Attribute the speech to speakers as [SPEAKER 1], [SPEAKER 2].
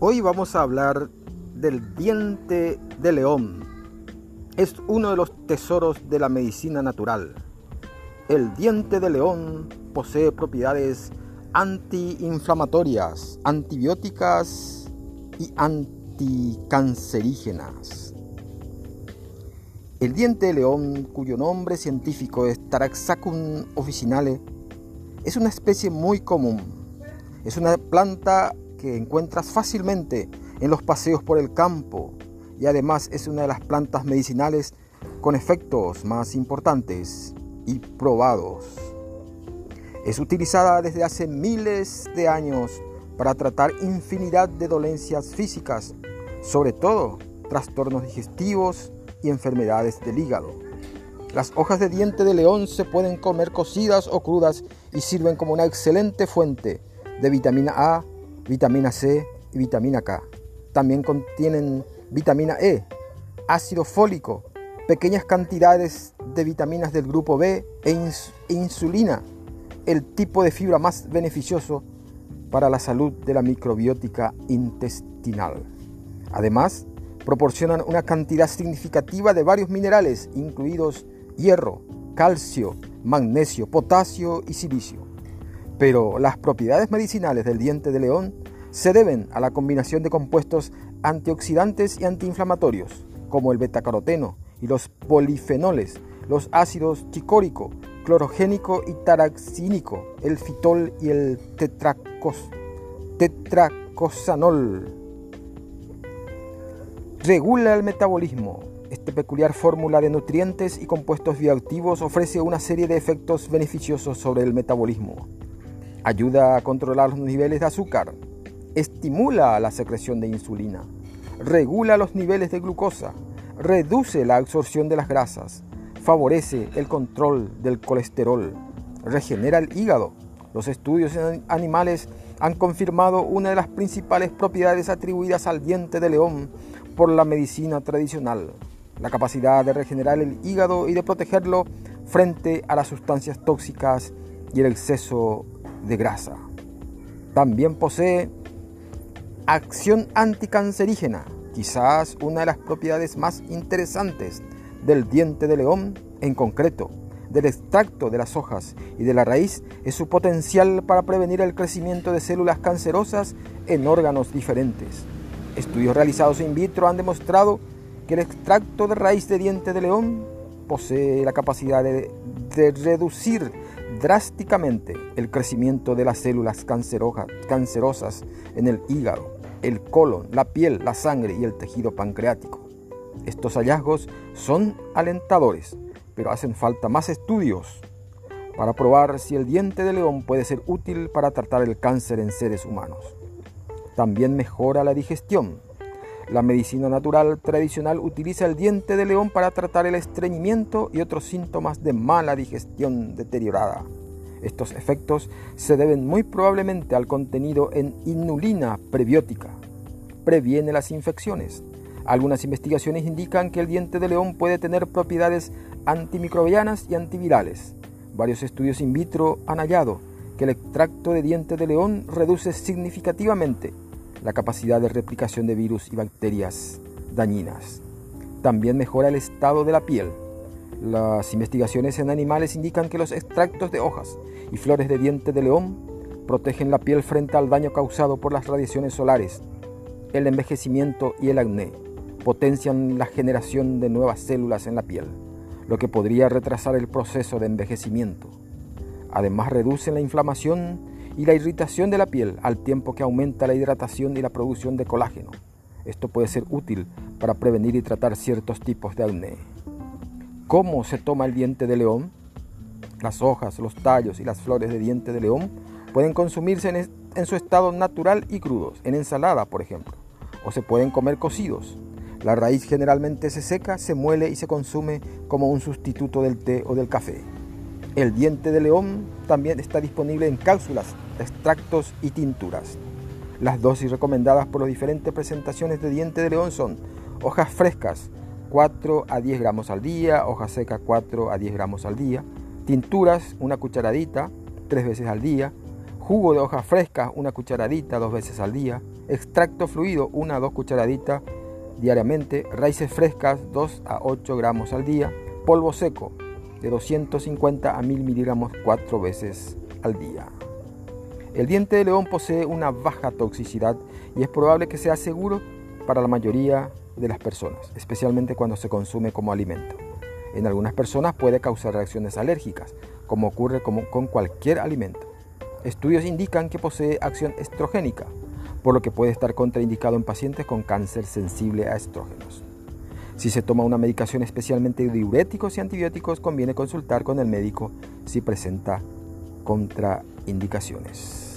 [SPEAKER 1] Hoy vamos a hablar del diente de león. Es uno de los tesoros de la medicina natural. El diente de león posee propiedades antiinflamatorias, antibióticas y anticancerígenas. El diente de león, cuyo nombre científico es Taraxacum officinale, es una especie muy común. Es una planta que encuentras fácilmente en los paseos por el campo y además es una de las plantas medicinales con efectos más importantes y probados. Es utilizada desde hace miles de años para tratar infinidad de dolencias físicas, sobre todo trastornos digestivos y enfermedades del hígado. Las hojas de diente de león se pueden comer cocidas o crudas y sirven como una excelente fuente de vitamina A, vitamina C y vitamina K. También contienen vitamina E, ácido fólico, pequeñas cantidades de vitaminas del grupo B e insulina, el tipo de fibra más beneficioso para la salud de la microbiótica intestinal. Además, proporcionan una cantidad significativa de varios minerales, incluidos hierro, calcio, magnesio, potasio y silicio. Pero las propiedades medicinales del diente de león se deben a la combinación de compuestos antioxidantes y antiinflamatorios, como el betacaroteno y los polifenoles, los ácidos chicórico, clorogénico y taraxínico, el fitol y el tetracos, tetracosanol. Regula el metabolismo. Esta peculiar fórmula de nutrientes y compuestos bioactivos ofrece una serie de efectos beneficiosos sobre el metabolismo. Ayuda a controlar los niveles de azúcar, estimula la secreción de insulina, regula los niveles de glucosa, reduce la absorción de las grasas, favorece el control del colesterol, regenera el hígado. Los estudios en animales han confirmado una de las principales propiedades atribuidas al diente de león por la medicina tradicional, la capacidad de regenerar el hígado y de protegerlo frente a las sustancias tóxicas y el exceso de grasa. También posee acción anticancerígena, quizás una de las propiedades más interesantes del diente de león, en concreto, del extracto de las hojas y de la raíz, es su potencial para prevenir el crecimiento de células cancerosas en órganos diferentes. Estudios realizados in vitro han demostrado que el extracto de raíz de diente de león posee la capacidad de, de reducir drásticamente el crecimiento de las células cancerosas en el hígado, el colon, la piel, la sangre y el tejido pancreático. Estos hallazgos son alentadores, pero hacen falta más estudios para probar si el diente de león puede ser útil para tratar el cáncer en seres humanos. También mejora la digestión. La medicina natural tradicional utiliza el diente de león para tratar el estreñimiento y otros síntomas de mala digestión deteriorada. Estos efectos se deben muy probablemente al contenido en inulina prebiótica. Previene las infecciones. Algunas investigaciones indican que el diente de león puede tener propiedades antimicrobianas y antivirales. Varios estudios in vitro han hallado que el extracto de diente de león reduce significativamente la capacidad de replicación de virus y bacterias dañinas. También mejora el estado de la piel las investigaciones en animales indican que los extractos de hojas y flores de diente de león protegen la piel frente al daño causado por las radiaciones solares, el envejecimiento y el acné. Potencian la generación de nuevas células en la piel, lo que podría retrasar el proceso de envejecimiento. Además reducen la inflamación y la irritación de la piel al tiempo que aumenta la hidratación y la producción de colágeno. Esto puede ser útil para prevenir y tratar ciertos tipos de acné. ¿Cómo se toma el diente de león? Las hojas, los tallos y las flores de diente de león pueden consumirse en, su estado natural y crudos, en ensalada, por ejemplo, o se pueden comer cocidos. La raíz generalmente se seca, se muele y se consume como un sustituto del té o del café. El diente de león también está disponible en cápsulas, extractos y tinturas. Las dosis recomendadas por las diferentes presentaciones de diente de león son hojas frescas, 4 a 10 gramos al día, hoja seca 4 a 10 gramos al día, tinturas una cucharadita tres veces al día, jugo de hoja fresca una cucharadita dos veces al día extracto fluido, 1 a 2 cucharaditas diariamente, raíces frescas, 2 a 8 gramos al día, polvo seco, de 250 a 1000 miligramos 4 veces al día. El diente de león posee una baja toxicidad y es probable que sea seguro para la mayoría de las personas, especialmente cuando se consume como alimento. En algunas personas puede causar reacciones alérgicas, como ocurre con cualquier alimento. Estudios indican que posee acción estrogénica, por lo que puede estar contraindicado en pacientes con cáncer sensible a estrógenos. Si se toma una medicación especialmente diuréticos y antibióticos, conviene consultar con el médico si presenta contraindicaciones.